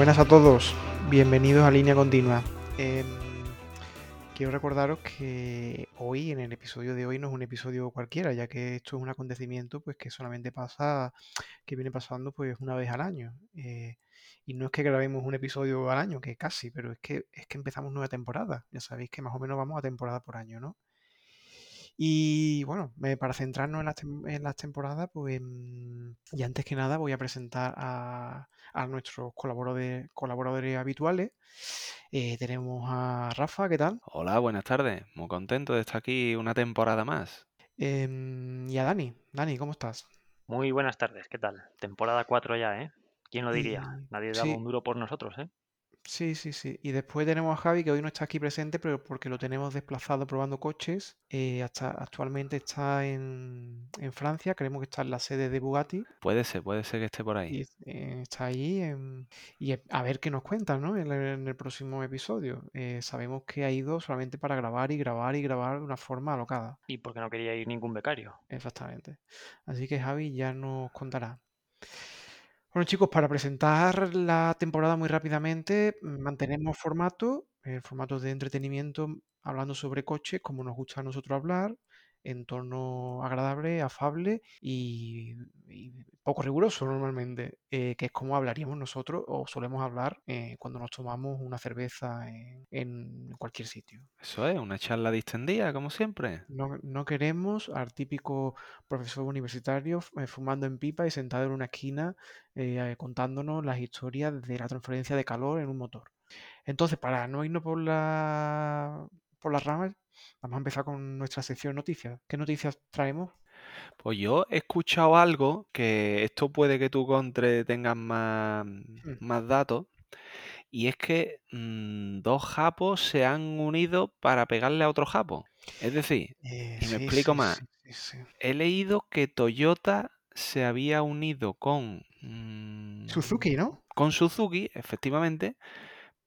Buenas a todos. Bienvenidos a Línea Continua. Em, quiero recordaros que hoy, en el episodio de hoy, no es un episodio cualquiera, ya que esto es un acontecimiento pues que solamente pasa, que viene pasando pues una vez al año. Eh, y no es que grabemos un episodio al año, que casi, pero es que es que empezamos nueva temporada. Ya sabéis que más o menos vamos a temporada por año, ¿no? Y bueno, para centrarnos en las, temporadas, pues mm, y antes que nada voy a presentar a, nuestros colaboradores, colaboradores habituales. Eh, tenemos a Rafa, ¿qué tal? Hola, buenas tardes. Muy contento de estar aquí una temporada más. Em, y a Dani. Dani, ¿cómo estás? Muy buenas tardes, ¿qué tal? Temporada 4 ya, ¿eh? ¿Quién lo diría? Nadie daba un duro por nosotros, ¿eh? Sí, sí, sí. Y después tenemos a Javi, que hoy no está aquí presente, pero porque lo tenemos desplazado probando coches. Eh, hasta actualmente está en, Francia, creemos que está en la sede de Bugatti. Puede ser, puede ser que esté por ahí. Y, eh, está ahí y a ver qué nos cuentan, ¿no? En el, próximo episodio. Eh, sabemos que ha ido solamente para grabar y grabar y grabar de una forma alocada. Y porque no quería ir ningún becario. Exactamente. Así que Javi ya nos contará. Bueno, chicos, para presentar la temporada muy rápidamente, mantenemos formato, el formato de entretenimiento, hablando sobre coches, como nos gusta a nosotros hablar, en tono agradable, afable y, poco riguroso normalmente, eh, que es como hablaríamos nosotros o solemos hablar eh, cuando nos tomamos una cerveza en, cualquier sitio. Eso es, una charla distendida, como siempre. No, queremos al típico profesor universitario eh, fumando en pipa y sentado en una esquina contándonos las historias de la transferencia de calor en un motor. Entonces, para no irnos por la por las ramas, vamos a empezar con nuestra sección noticias. ¿Qué noticias traemos? Pues yo he escuchado algo que esto puede que tú contra tengas más, hmm. más datos. Y es que mm, dos japos se han unido para pegarle a otro japo. Es decir, eh, y me explico más. he leído que Toyota se había unido con... Mm, Suzuki, ¿no? Con Suzuki, efectivamente,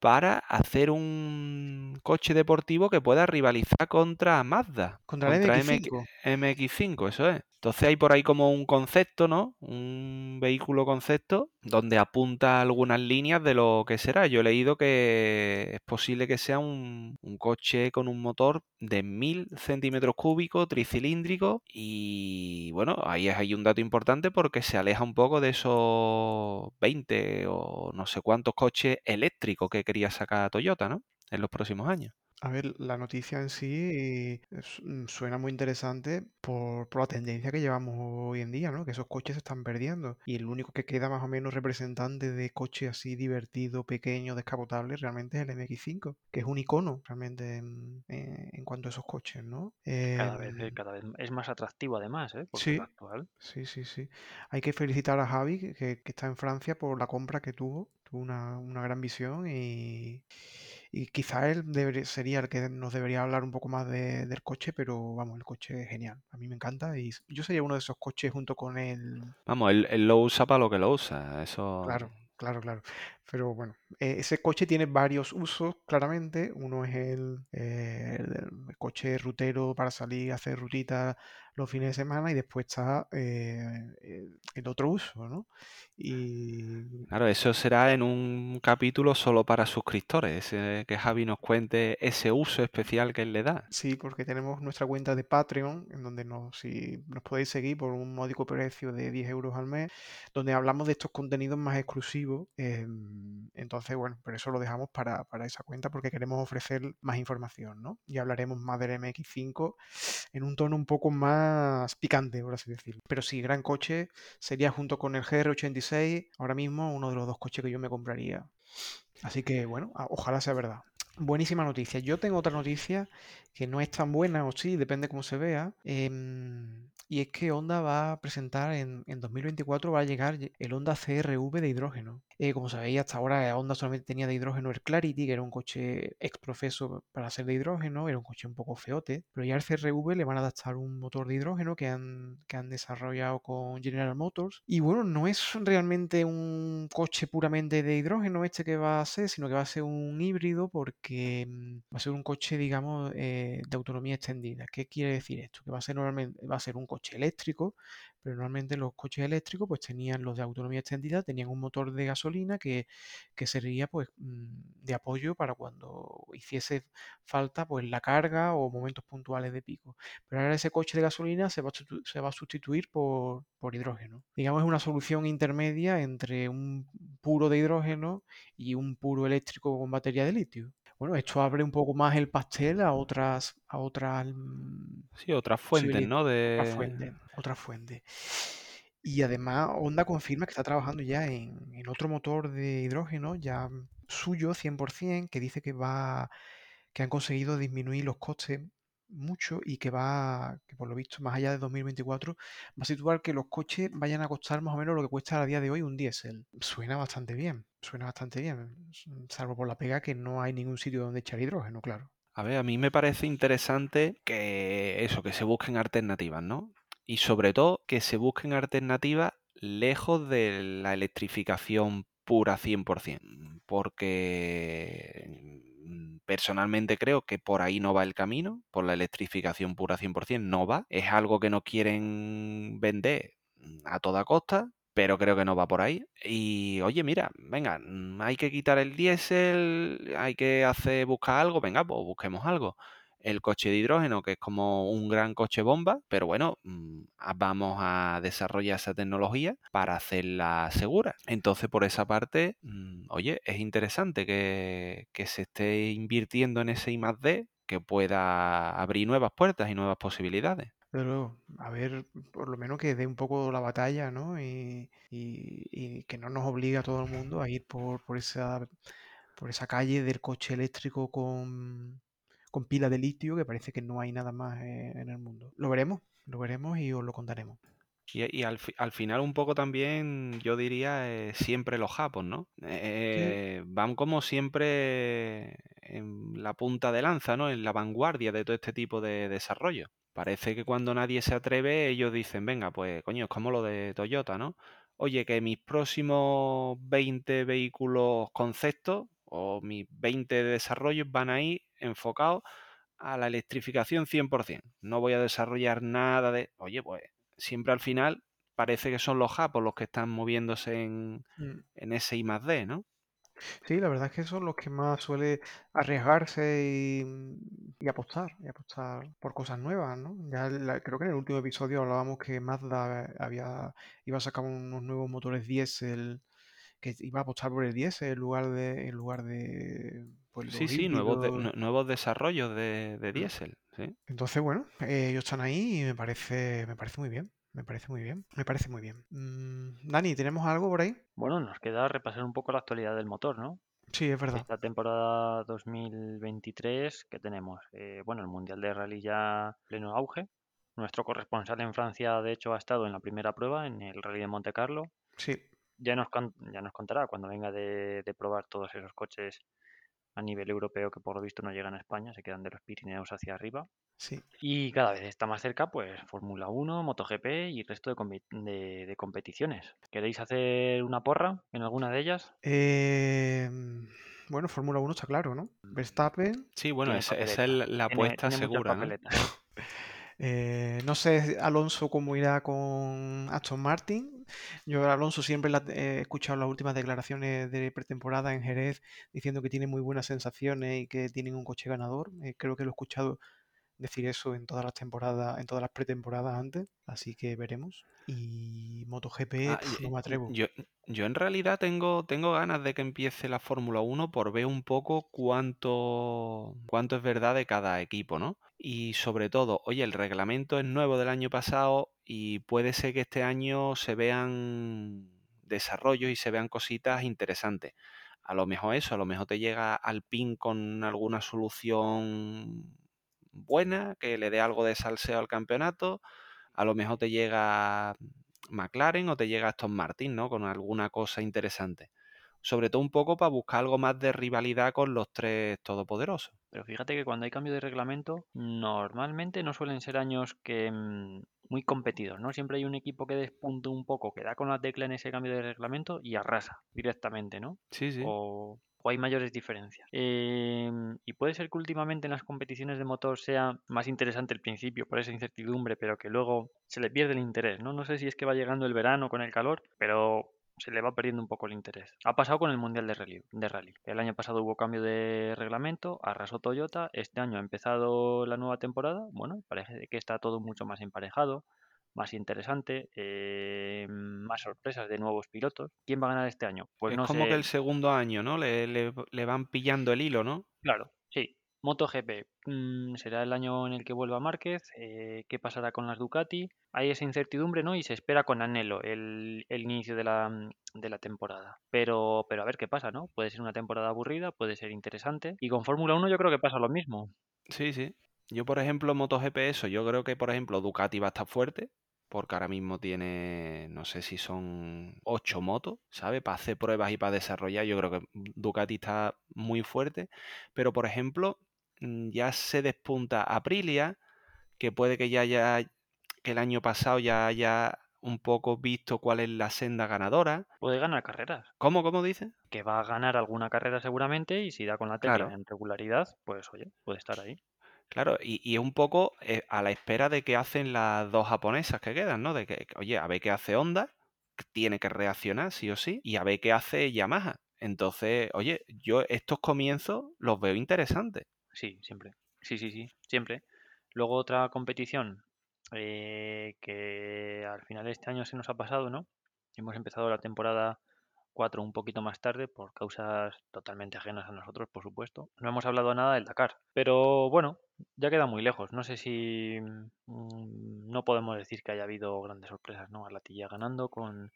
para hacer un coche deportivo que pueda rivalizar contra Mazda. Contra, el MX5. MX5, eso es. Entonces hay por ahí como un concepto, ¿no? Un vehículo concepto donde apunta algunas líneas de lo que será. Yo he leído que es posible que sea un, coche con un motor de 1000 centímetros cúbicos, tricilíndrico y bueno, ahí es un dato importante porque se aleja un poco de esos 20 o no sé cuántos coches eléctricos que quería sacar Toyota, ¿no? En los próximos años. A ver, la noticia en sí mm, suena muy interesante por, la tendencia que llevamos hoy en día, ¿no? Que esos coches se están perdiendo. Y el único que queda más o menos representante de coche así divertido, pequeño, descapotable, realmente es el MX5, que es un icono realmente en, eh, cuanto a esos coches, ¿no? Cada vez, eh, em, cada vez es más atractivo además, ¿eh? sí, actual. sí, sí, sí. Hay que felicitar a Javi, que, está en Francia, por la compra que tuvo. Tuvo una, una gran visión y y quizá él sería el que nos debería hablar un poco más del coche, pero vamos, el coche es genial. A mí me encanta y yo sería uno de esos coches junto con él. Vamos, él, él lo usa para lo que lo usa. Eso. Claro, claro, claro. Pero bueno, e, ese coche tiene varios usos, claramente. Uno es el, eh, el, coche rutero para salir a hacer rutitas los fines de semana y después está eh, el otro uso, ¿no? Y... Claro, eso será en un capítulo solo para suscriptores, que Javi nos cuente ese uso especial que él le da. Sí, porque tenemos nuestra cuenta de Patreon, en donde nos, si nos podéis seguir por un módico precio de 10 euros al mes, donde hablamos de estos contenidos más exclusivos. Em, entonces, bueno, por eso lo dejamos para, para esa cuenta, porque queremos ofrecer más información, ¿no? Y hablaremos más del MX5 en un tono un poco más picante, por así decirlo. Pero sí, gran coche. Sería junto con el GR86, ahora mismo uno de los dos coches que yo me compraría. Así que bueno, ojalá sea verdad. Buenísima noticia. Yo tengo otra noticia que no es tan buena, o sí, depende cómo se vea. Em, y es que Honda va a presentar en, en 2024, va a llegar el Honda CRV de hidrógeno. Eh, como sabéis, hasta ahora Honda solamente tenía de hidrógeno el Clarity, que era un coche exprofeso para ser de hidrógeno, era un coche un poco feote, pero ya al CRV le van a adaptar un motor de hidrógeno que han, que han desarrollado con General Motors. Y bueno, no es realmente un coche puramente de hidrógeno este que va a ser, sino que va a ser un híbrido porque mm, va a ser un coche, digamos, eh, de autonomía extendida. ¿Qué quiere decir esto? Que va a ser normalmente, va a ser un coche eléctrico, pero normalmente los coches eléctricos pues tenían los de autonomía extendida, tenían un motor de gasolina que, que sería pues mm, de apoyo para cuando hiciese falta pues la carga o momentos puntuales de pico. Pero ahora ese coche de gasolina se va a, se va a sustituir por, por hidrógeno. Digamos es una solución intermedia entre un puro de hidrógeno y un puro eléctrico con batería de litio. Bueno, esto abre un poco más el pastel a otras, a otras. Mm, sí, otras fuentes, ¿no? De... Otra fuente, otra fuente. Y además, Honda confirma que está trabajando ya en, en otro motor de hidrógeno, ya suyo, 100%, que dice que va, que han conseguido disminuir los costes mucho y que va, que por lo visto, más allá de 2024, va a situar que los coches vayan a costar más o menos lo que cuesta a día de hoy un diésel. Suena bastante bien, suena bastante bien, salvo por la pega que no hay ningún sitio donde echar hidrógeno, claro. A ver, a mí me parece interesante que eso, que se busquen alternativas, ¿no? Y sobre todo que se busquen alternativas lejos de la electrificación pura 100%, porque personalmente creo que por ahí no va el camino, por la electrificación pura 100% no va. Es algo que no quieren vender a toda costa, pero creo que no va por ahí. Y oye, mira, venga, hay que quitar el diésel, hay que hacer buscar algo, venga, pues busquemos algo el coche de hidrógeno, que es como un gran coche bomba, pero bueno, mm, vamos a desarrollar esa tecnología para hacerla segura. Entonces, por esa parte, mm, oye, es interesante que, se esté invirtiendo en ese I D que pueda abrir nuevas puertas y nuevas posibilidades. Pero, a ver, por lo menos que dé un poco la batalla, ¿no? Y, que no nos obligue a todo el mundo a ir por, por, esa, por esa calle del coche eléctrico con, con pila de litio, que parece que no hay nada más eh, en el mundo. Lo veremos, lo veremos y os lo contaremos. Y, al, final un poco también, yo diría, eh, siempre los japos, ¿no? Eh, van como siempre en la punta de lanza, ¿no? En la vanguardia de todo este tipo de desarrollo. Parece que cuando nadie se atreve, ellos dicen, venga, pues coño, es como lo de Toyota, ¿no? Oye, que mis próximos 20 vehículos conceptos o mis 20 desarrollos van a ir enfocados a la electrificación 100%. No voy a desarrollar nada de... Oye, pues siempre al final parece que son los japos los que están moviéndose en, mm. en ese I más D, ¿no? Sí, la verdad es que son los que más suele arriesgarse y, apostar, y apostar por cosas nuevas, ¿no? Ya creo que en el último episodio hablábamos que Mazda había, iba a sacar unos nuevos motores diésel que iba a apostar por el 10 en lugar de en lugar de pues, sí sí nuevos, nuevos desarrollos de, de diésel entonces bueno eh, ellos están ahí y me parece me parece muy bien me parece muy bien me parece muy bien. Mm, Dani tenemos algo por ahí bueno nos queda repasar un poco la actualidad del motor no Sí, es verdad. Esta temporada 2023 que tenemos, eh, bueno, el Mundial de Rally ya pleno auge. Nuestro corresponsal en Francia, de hecho, ha estado en la primera prueba, en el Rally de Monte Carlo. Sí ya nos, ya nos contará cuando venga de, probar todos esos coches a nivel europeo que por lo visto no llegan a España, se quedan de los Pirineos hacia arriba. Sí. Y cada vez está más cerca, pues Fórmula 1, MotoGP y el resto de, de, competiciones. ¿Queréis hacer una porra en alguna de ellas? Em, bueno, Fórmula 1 está claro, ¿no? Verstappen. Sí, bueno, esa, es la apuesta segura. ¿no? Eh, no sé Alonso cómo irá con Aston Martin. Yo Alonso siempre he escuchado las últimas declaraciones de pretemporada en Jerez diciendo que tiene muy buenas sensaciones y que tienen un coche ganador. Eh, creo que lo he escuchado decir eso en todas las temporadas, en todas las pretemporadas antes, así que veremos. Y MotoGP ah, no me atrevo. Yo, yo, en realidad tengo, tengo ganas de que empiece la Fórmula 1 por ver un poco cuánto, cuánto es verdad de cada equipo, ¿no? Y sobre todo, oye, el reglamento es nuevo del año pasado y puede ser que este año se vean desarrollos y se vean cositas interesantes. A lo mejor eso, a lo mejor te llega al pin con alguna solución buena, que le dé algo de salseo al campeonato. A lo mejor te llega McLaren o te llega Aston Martin, ¿no? Con alguna cosa interesante. Sobre todo un poco para buscar algo más de rivalidad con los tres todopoderosos. Pero fíjate que cuando hay cambio de reglamento, normalmente no suelen ser años que mm, muy competidos, ¿no? Siempre hay un equipo que despunte un poco, que da con la tecla en ese cambio de reglamento y arrasa directamente, ¿no? Sí, sí. O, o hay mayores diferencias. Em, y puede ser que últimamente en las competiciones de motor sea más interesante el principio por esa incertidumbre, pero que luego se le pierde el interés, ¿no? No sé si es que va llegando el verano con el calor, pero se le va perdiendo un poco el interés. Ha pasado con el Mundial de Rally, de Rally. El año pasado hubo cambio de reglamento, arrasó Toyota, este año ha empezado la nueva temporada, bueno, parece que está todo mucho más emparejado, más interesante, eh, más sorpresas de nuevos pilotos. ¿Quién va a ganar este año? Pues es no como que el segundo año, ¿no? Le, le, van pillando el hilo, ¿no? Claro, sí. MotoGP mm, será el año en el que vuelva Márquez. Eh, ¿Qué pasará con las Ducati? Hay esa incertidumbre, ¿no? Y se espera con anhelo el, inicio de la, de la temporada. Pero, pero a ver qué pasa, ¿no? Puede ser una temporada aburrida, puede ser interesante. Y con Fórmula 1 yo creo que pasa lo mismo. Sí, sí. Yo, por ejemplo, MotoGP, eso, yo creo que, por ejemplo, Ducati va a estar fuerte, porque ahora mismo tiene, no sé si son ocho motos, ¿sabes? Para hacer pruebas y para desarrollar, yo creo que Ducati está muy fuerte, pero, por ejemplo, mm, ya se despunta Aprilia, que puede que ya haya, que el año pasado ya haya un poco visto cuál es la senda ganadora. Puede ganar carreras. ¿Cómo, cómo dice? Que va a ganar alguna carrera seguramente y si da con la tecla en regularidad, pues oye, puede estar ahí. Claro, y, es un poco eh, a la espera de que hacen las dos japonesas que quedan, ¿no? De que, oye, a ver qué hace Honda, tiene que reaccionar sí o sí, y a ver qué hace Yamaha. Entonces, oye, yo estos comienzos los veo interesantes. Sí, siempre. Sí, sí, sí, siempre. Luego otra competición eh, que al final de este año se nos ha pasado, ¿no? Hemos empezado la temporada 4 un poquito más tarde por causas totalmente ajenas a nosotros, por supuesto. No hemos hablado nada del Dakar, pero bueno, ya queda muy lejos. No sé si mm, no podemos decir que haya habido grandes sorpresas, ¿no? Arlatilla ganando con,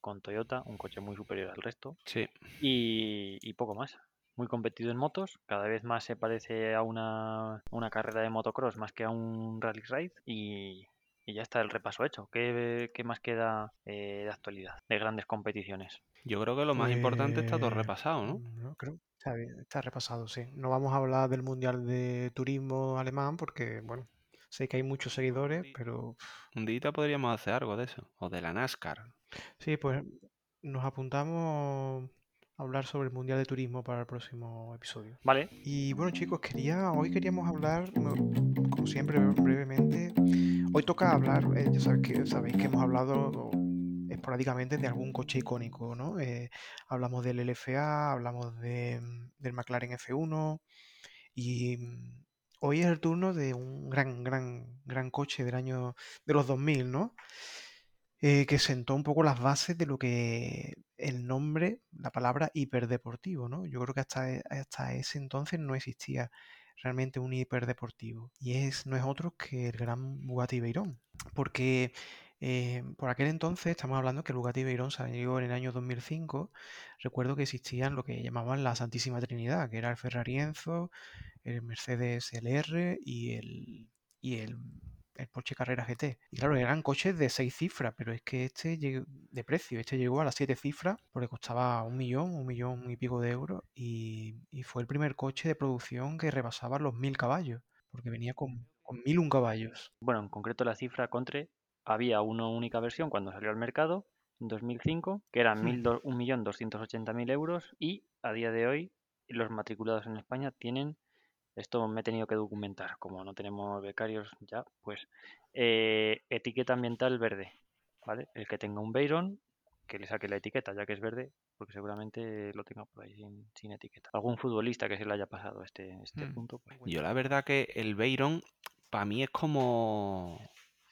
con Toyota, un coche muy superior al resto. Sí. Y, y poco más. Muy competido en motos, cada vez más se parece a una, una carrera de motocross más que a un rally ride y, y ya está el repaso hecho. ¿Qué, más queda eh, de actualidad, de grandes competiciones? Yo creo que lo más importante está todo pues, repasado, ¿no? no creo. Está, está repasado, sí. No vamos a hablar del Mundial de Turismo Alemán porque, bueno, sé que hay muchos seguidores, pero... Un día podríamos hacer algo de eso, o de la NASCAR. Sí, pues nos apuntamos hablar sobre el Mundial de Turismo para el próximo episodio. Vale. Y bueno, chicos, quería hoy queríamos hablar, como siempre, brevemente. Hoy toca hablar, eh, ya sabéis que, sabéis que hemos hablado esporádicamente de algún coche icónico, ¿no? Eh, hablamos del LFA, hablamos de, del McLaren F1 y hoy es el turno de un gran, gran, gran coche del año de los 2000, ¿no? Eh, que sentó un poco las bases de lo que el nombre, la palabra hiperdeportivo, ¿no? Yo creo que hasta, e, hasta ese entonces no existía realmente un hiperdeportivo. Y es, no es otro que el gran Bugatti Veyron. Porque eh, por aquel entonces, estamos hablando que el Bugatti Veyron salió en el año 2005. Recuerdo que existían lo que llamaban la Santísima Trinidad, que era el Ferrari Enzo, el Mercedes LR y el, y el el Porsche Carrera GT. Y claro, eran coches de seis cifras, pero es que este de precio, este llegó a las siete cifras porque costaba un millón, un millón y pico de euros y, fue el primer coche de producción que rebasaba los mil caballos, porque venía con, con mil un caballos. Bueno, en concreto la cifra Contre había una única versión cuando salió al mercado en 2005, que eran un millón doscientos ochenta mil euros y a día de hoy los matriculados en España tienen esto me he tenido que documentar, como no tenemos becarios ya, pues eh, etiqueta ambiental verde, ¿vale? El que tenga un Veyron, que le saque la etiqueta ya que es verde, porque seguramente lo tenga por ahí sin, etiqueta. Algún futbolista que se le haya pasado este, este hmm. punto. Pues, Yo la verdad que el Veyron para mí es como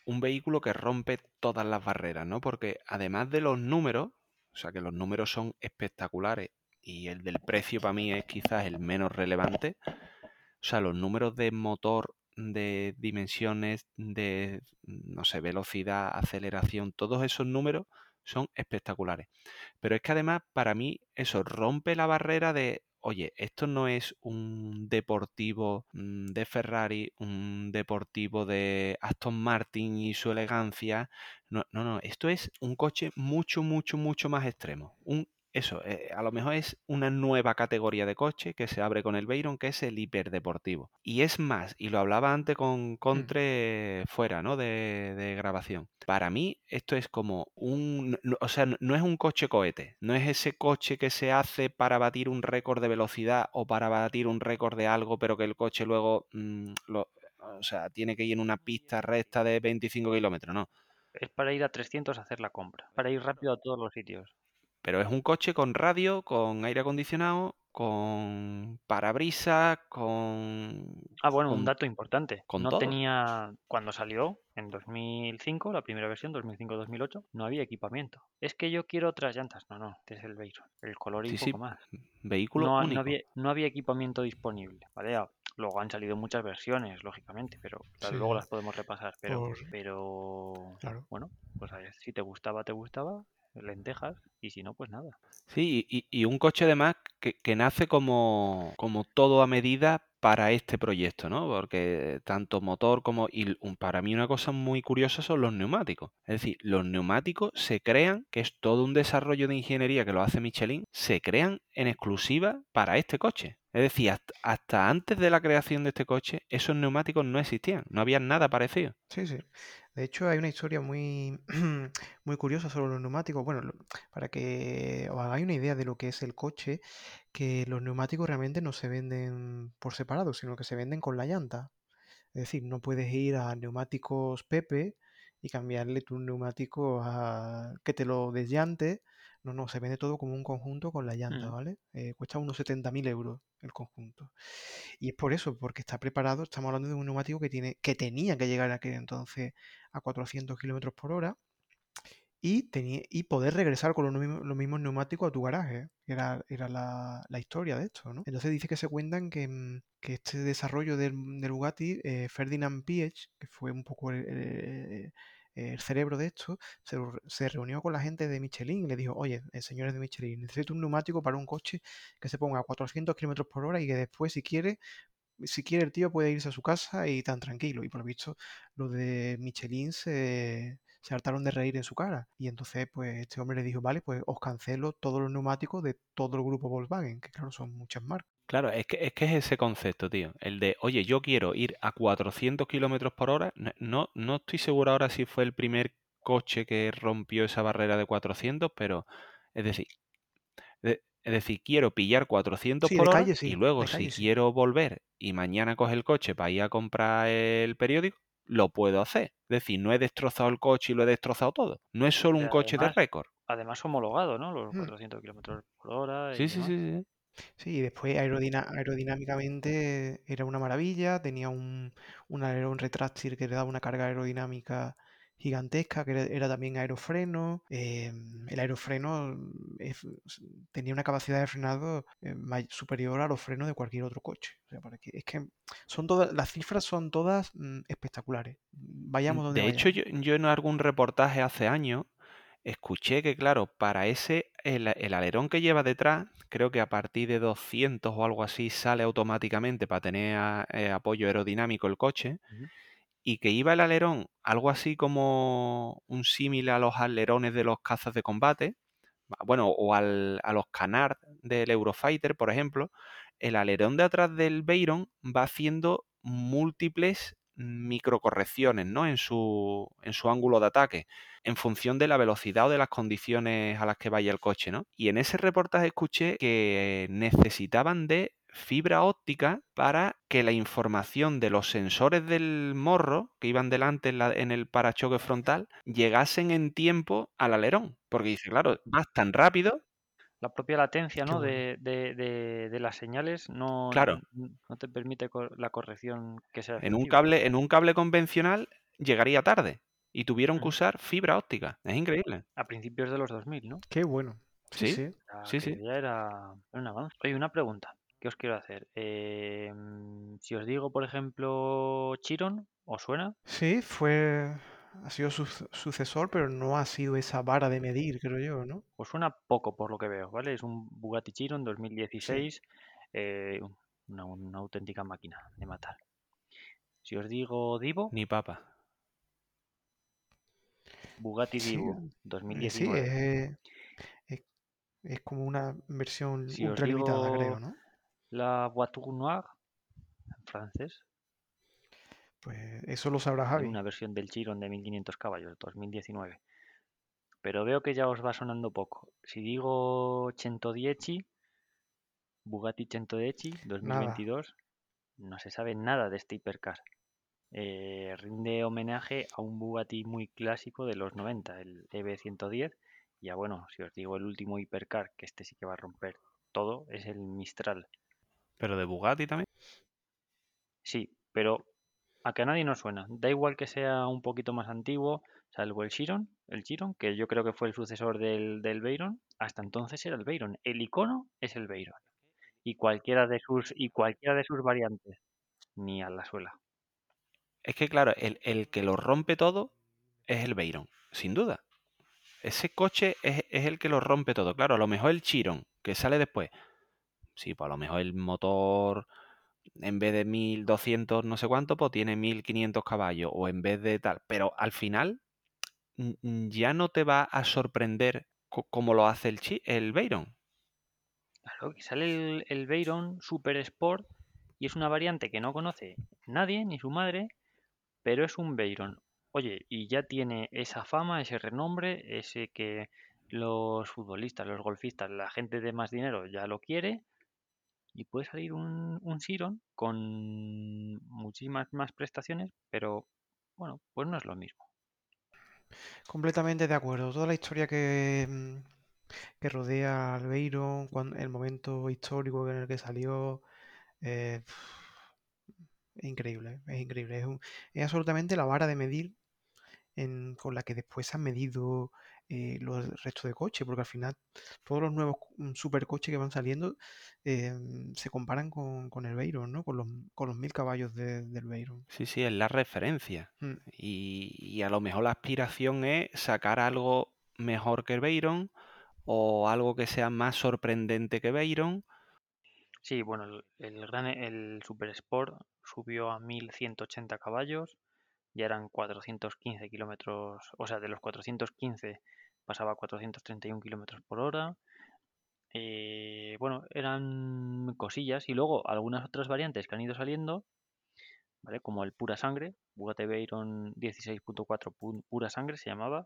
un vehículo que rompe todas las barreras, ¿no? Porque además de los números, o sea que los números son espectaculares y el del precio para mí es quizás el menos relevante, o sea, los números de motor, de dimensiones, de, no sé, velocidad, aceleración, todos esos números son espectaculares. Pero es que además, para mí, eso rompe la barrera de, oye, esto no es un deportivo mm, de Ferrari, un deportivo de Aston Martin y su elegancia. No, no, no, esto es un coche mucho, mucho, mucho más extremo. Un eso, eh, a lo mejor es una nueva categoría de coche que se abre con el Veyron, que es el hiperdeportivo. Y es más, y lo hablaba antes con Contre fuera, ¿no? De, de grabación. Para mí, esto es como un. no- o sea, no- es un coche cohete. No es ese coche que se hace para batir un récord de velocidad o para batir un récord de algo, pero que el coche luego. mm, lo- o sea, tiene que ir en una pista recta de 25 kilómetros, no. Es para ir a 300 a hacer la compra, para ir rápido a todos los sitios. Pero es un coche con radio, con aire acondicionado, con parabrisas, con... Ah, bueno, un dato importante. con no todo. tenía, cuando salió, en 2005, la primera versión, 2005-2008, no había equipamiento. Es que yo quiero otras llantas. No, no, este es el Veyron. El color y Sí, poco más. Vehículo No, no único. había, no había equipamiento disponible, ¿vale? Ah, Luego han salido muchas versiones, lógicamente, pero claro, Sí. luego las podemos repasar. Pero, Por- pero Claro. bueno, pues a ver, si te gustaba, te gustaba, lentejas, y si no, pues nada. Sí, y, y un coche además que, que nace como, como todo a medida para este proyecto, ¿no? Porque tanto motor como... Y para mí una cosa muy curiosa son los neumáticos. Es decir, los neumáticos se crean, que es todo un desarrollo de ingeniería que lo hace Michelin, se crean en exclusiva para este coche. Es decir, hasta, hasta antes de la creación de este coche, esos neumáticos no existían, no había nada parecido. Sí, sí. De hecho, hay una historia muy, muy curiosa sobre los neumáticos. Bueno, para que os hagáis una idea de lo que es el coche, que los neumáticos realmente no se venden por separado, sino que se venden con la llanta. Es decir, no puedes ir a neumáticos Pepe y cambiarle tu neumático a que te lo desllante. No, no, se vende todo como un conjunto con la llanta, Mm. ¿vale? Eh, cuesta unos 70.000 euros el conjunto. Y es por eso, porque está preparado, estamos hablando de un neumático que, tiene, que tenía que llegar aquel entonces a 400 kilómetros por hora y, tenía, y poder regresar con los mismos, los mismos neumáticos a tu garaje. que Era, era la, la historia de esto, ¿no? Entonces dice que se cuentan que, mm, que este desarrollo del, del Bugatti, eh, Ferdinand Piëch, que fue un poco el, el- el cerebro de esto, se, se reunió con la gente de Michelin y le dijo, oye, eh, señores de Michelin, necesito un neumático para un coche que se ponga a 400 kilómetros por hora y que después, si quiere, si quiere el tío puede irse a su casa y tan tranquilo. Y por lo visto, los de Michelin se, se hartaron de reír en su cara. Y entonces, pues este hombre le dijo, vale, pues os cancelo todos los neumáticos de todo el grupo Volkswagen, que claro, son muchas marcas. Claro, es que, es que es ese concepto, tío. El de, oye, yo quiero ir a 400 kilómetros por hora. No, no, estoy seguro ahora si fue el primer coche que rompió esa barrera de 400, pero es decir, de- es decir, quiero pillar 400 Sí, por hora calle y luego si calle sí. quiero volver y mañana coger el coche para ir a comprar el periódico, lo puedo hacer. Es decir, no he destrozado el coche y lo he destrozado todo. No es solo un coche de récord. Además homologado, ¿no? Los Hmm. 400 kilómetros por hora. y Sí, sí, sí, sí. Sí, y después aerodinámicamente era una maravilla, tenía un, un alerón retráctil que le daba una carga aerodinámica gigantesca, que era, era también aerofreno. eh, el aerofreno mm, es- tenía una capacidad de frenado eh, superior a los frenos de cualquier otro coche. O sea, para que- es que son todas, las cifras son todas mm, espectaculares. Vayamos donde De hecho, yo, yo en algún reportaje hace años escuché que, claro, para ese, el, el alerón que lleva detrás, creo que a partir de 200 o algo así sale automáticamente para tener a- eh, apoyo aerodinámico el coche. Y que iba el alerón algo así como un símil a los alerones de los cazas de combate, bueno, o al- a los Canard del Eurofighter, por ejemplo, el alerón de atrás del Veyron va haciendo múltiples microcorrecciones, ¿no? En su, en su ángulo de ataque, en función de la velocidad o de las condiciones a las que vaya el coche, ¿no? Y en ese reportaje escuché que necesitaban de fibra óptica para que la información de los sensores del morro que iban delante en, la- en el parachoque frontal llegasen en tiempo al alerón. Porque dice, claro, vas tan rápido La propia latencia, ¿no? De, de, de, de las señales no, Claro. no te permite la corrección que sea en un cable, en un cable convencional llegaría tarde. Y tuvieron que Mm. usar fibra óptica. Es increíble. A principios de los 2000, ¿no? Qué bueno. Sí, Sí. sí. O sea, Sí, ya era, era un avance. Oye, una pregunta que os quiero hacer. Eh, si os digo, por ejemplo, Chiron, ¿os suena? Sí, fue, ha sido su sucesor, pero no ha sido esa vara de medir, creo yo, ¿no? Os suena poco por lo que veo, ¿vale? Es un Bugatti Chiron 2016, eh, una, una auténtica máquina de matar. Si os digo Divo, Ni papa. Bugatti Sí, Divo eh, sí, 2019. es, es- Es como una versión Si ultra limitada, creo, ¿no? La Voiture Noire, en francés, Pues eso lo sabrá Javi. una versión del Chiron de 1500 caballos, 2019. Pero veo que ya os va sonando poco. Si digo 110, Bugatti 110 2022, no se sabe nada de este hipercar. Eh, rinde homenaje a un Bugatti muy clásico de los 90, el EB110. Y ya bueno, si os digo el último hipercar, que este sí que va a romper todo, es el Mistral. Pero de Bugatti también. Sí, pero a que a nadie nos suena. Da igual que sea un poquito más antiguo, salvo el Chiron, el Chiron, que yo creo que fue el sucesor del, del Veyron. Hasta entonces era el Veyron. El icono es el Veyron. Y cualquiera de sus, y cualquiera de sus variantes. Ni a la suela. Es que, claro, el, el que lo rompe todo es el Veyron, sin duda. Ese coche es, es el que lo rompe todo. Claro, a lo mejor el Chiron, que sale después. Sí, pues a lo mejor el motor, en vez de 1200 no sé cuánto, pues tiene 1500 caballos. O en vez de tal. Pero al final, ya no te va a sorprender co- como lo hace el, el Veyron. Claro, que sale el, el Veyron Super Sport y es una variante que no conoce nadie, ni su madre, pero es un Veyron. Oye, y ya tiene esa fama, ese renombre, ese que los futbolistas, los golfistas, la gente de más dinero ya lo quiere. Y puede salir un, un Chiron con muchísimas más prestaciones, pero bueno, pues no es lo mismo. Completamente de acuerdo. Toda la historia que, mm, que rodea al Veyron, el momento histórico en el que salió, eh, es increíble, es increíble. Es, absolutamente la vara de medir con la que después se han medido eh, los restos de coches, porque al final todos los nuevos mm, supercoches que van saliendo eh, se comparan con, con el Veyron, ¿no? Con los, con los mil caballos de- del Veyron. Sí, sí, es la referencia. Mm. Y, y a lo mejor la aspiración es sacar algo mejor que Veyron o algo que sea más sorprendente que Veyron. Sí, bueno, el, el gran, el Super Sport subió a 1180 caballos, ya eran 415 kilómetros, o sea, de los 415 pasaba a 431 kilómetros por hora. Eh, bueno, eran cosillas y luego algunas otras variantes que han ido saliendo, ¿vale? Como el Pura Sangre, Bugatti Veyron 16.4 pu- Pura Sangre se llamaba.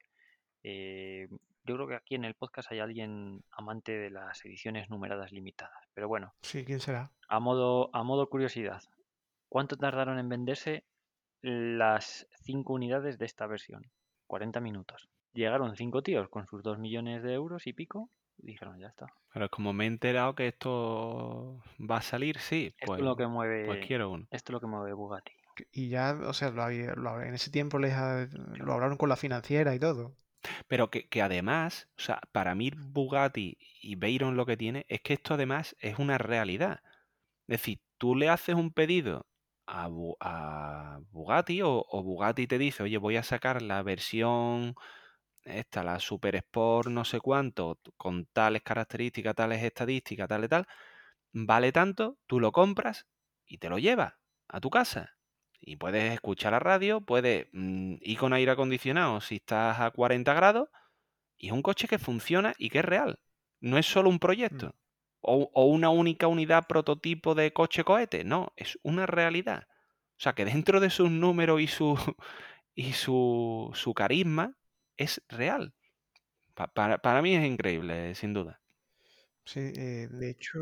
Eh, yo creo que aquí en el podcast hay alguien amante de las ediciones numeradas limitadas, pero bueno. Sí, ¿quién será? A modo, a modo curiosidad, ¿cuánto tardaron en venderse las 5 unidades de esta versión? 40 minutos. Llegaron cinco tíos con sus 2 millones de euros y pico y dijeron, ya está. Pero como me he enterado que esto va a salir, sí, Esto pues, es lo que mueve, pues quiero uno. esto es lo que mueve Bugatti. Y ya, o sea, lo lo en ese tiempo les ha- lo hablaron con la financiera y todo. Pero que, que además, o sea, para mí Bugatti y Veyron lo que tiene es que esto además es una realidad. Es decir, tú le haces un pedido a, Bu- a Bugatti o, o Bugatti te dice, oye, voy a sacar la versión esta, la Super Sport no sé cuánto, con tales características, tales estadísticas, tal y tal, vale tanto, tú lo compras y te lo llevas a tu casa. Y puedes escuchar la radio, puedes mm, ir con aire acondicionado si estás a 40 grados, y es un coche que funciona y que es real. No es solo un proyecto o, o una única unidad prototipo de coche cohete, no, es una realidad. O sea que dentro de sus números y su, y su, su carisma es real. Pa- para, para mí es increíble, sin duda. Sí, eh, de hecho,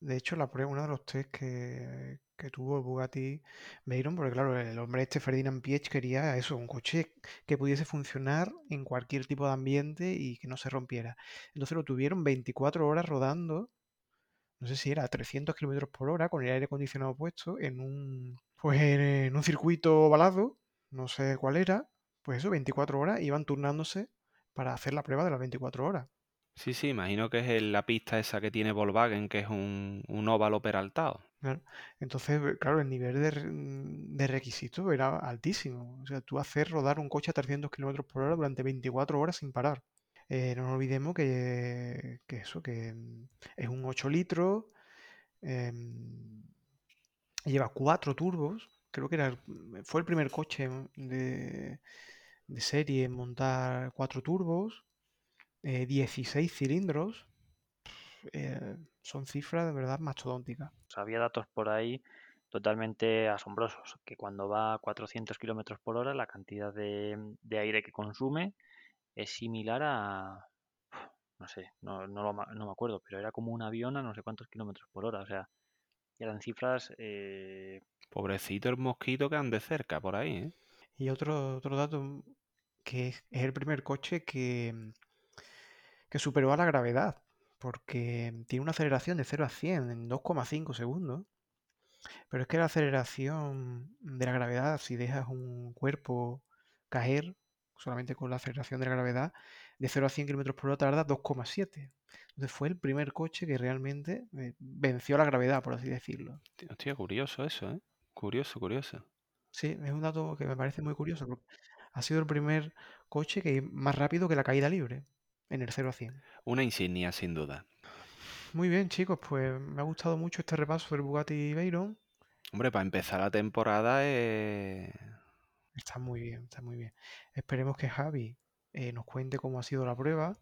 de hecho la prueba, uno de los test que, que tuvo el Bugatti Veyron, porque claro, el hombre este Ferdinand Piëch quería eso, un coche que pudiese funcionar en cualquier tipo de ambiente y que no se rompiera. Entonces lo tuvieron 24 horas rodando, no sé si era a 300 kilómetros por hora, con el aire acondicionado puesto, en un, pues en un circuito ovalado, no sé cuál era, pues eso, 24 horas, iban turnándose para hacer la prueba de las 24 horas. Sí, sí, imagino que es el- la pista esa que tiene Volkswagen, que es un, un óvalo peraltado. Claro. Entonces, claro, el nivel de, de requisito era altísimo. O sea, tú hacer rodar un coche a 300 kilómetros por hora durante 24 horas sin parar. Eh, no nos olvidemos que, que eso, que mm, es un 8 litros, em, lleva cuatro turbos. Creo que era, el- fue el primer coche de, de serie en montar cuatro turbos. eh, 16 cilindros. eh, son cifras de verdad mastodónticas. O sea, había datos por ahí totalmente asombrosos, que cuando va a 400 kilómetros por hora, la cantidad de, de aire que consume es similar a, no sé, no, no me acuerdo, pero era como un avión a no sé cuántos kilómetros por hora, o sea, eran cifras eh, Pobrecito el mosquito que ande cerca por ahí, ¿eh? Y otro, otro dato que es, es el primer coche que, que superó a la gravedad, porque tiene una aceleración de 0 a 100 en 2,5 segundos. Pero es que la aceleración de la gravedad, si dejas un cuerpo caer solamente con la aceleración de la gravedad, de 0 a 100 km por hora tarda 2,7. Entonces fue el primer coche que realmente eh, venció la gravedad, por así decirlo. Hostia, curioso eso, ¿eh? Curioso, curioso. Sí, es un dato que me parece muy curioso. porque ha sido el primer coche que más rápido que la caída libre en el 0 a 100. Una insignia, sin duda. Muy bien, chicos, pues me ha gustado mucho este repaso del Bugatti Veyron. Hombre, para empezar la temporada, eh, Está muy bien, está muy bien. Esperemos que Javi eh, nos cuente cómo ha sido la prueba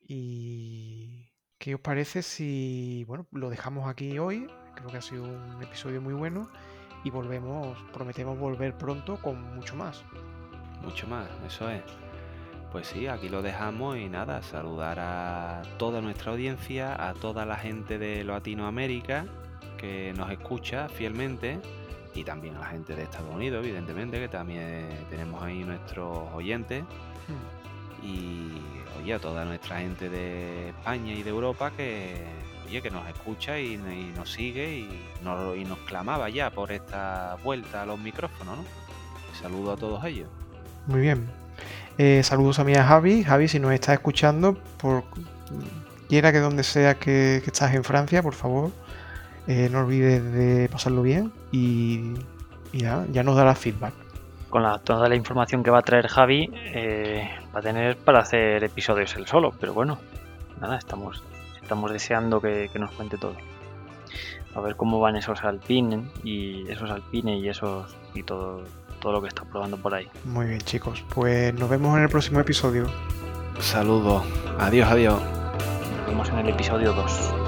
y qué os parece si, bueno, lo dejamos aquí hoy. Creo que ha sido un episodio muy bueno y volvemos, prometemos volver pronto con mucho más. mucho más, eso es. Pues sí, aquí lo dejamos y nada, saludar a toda nuestra audiencia, a toda la gente de Latinoamérica que nos escucha fielmente y también a la gente de Estados Unidos, evidentemente, que también tenemos ahí nuestros oyentes Hmm. y oye, a toda nuestra gente de España y de Europa que oye, que nos escucha y, y nos sigue y nos, y nos clamaba ya por esta vuelta a los micrófonos, ¿no? Saludo a todos ellos. Muy bien. Eh, saludos a mi a Javi. Javi, si nos estás escuchando, por quiera que donde sea que, que estás en Francia, por favor, eh, no olvides de pasarlo bien y, y nada, ya nos darás feedback. con la, toda la información que va a traer Javi, eh, va a tener para hacer episodios él solo. Pero bueno, nada, estamos, estamos deseando que, que nos cuente todo. A ver cómo van esos alpines y esos alpines y esos y todo, todo lo que está probando por ahí. Muy bien, chicos. Pues nos vemos en el próximo episodio. Saludos. Adiós, adiós. Nos vemos en el episodio 2.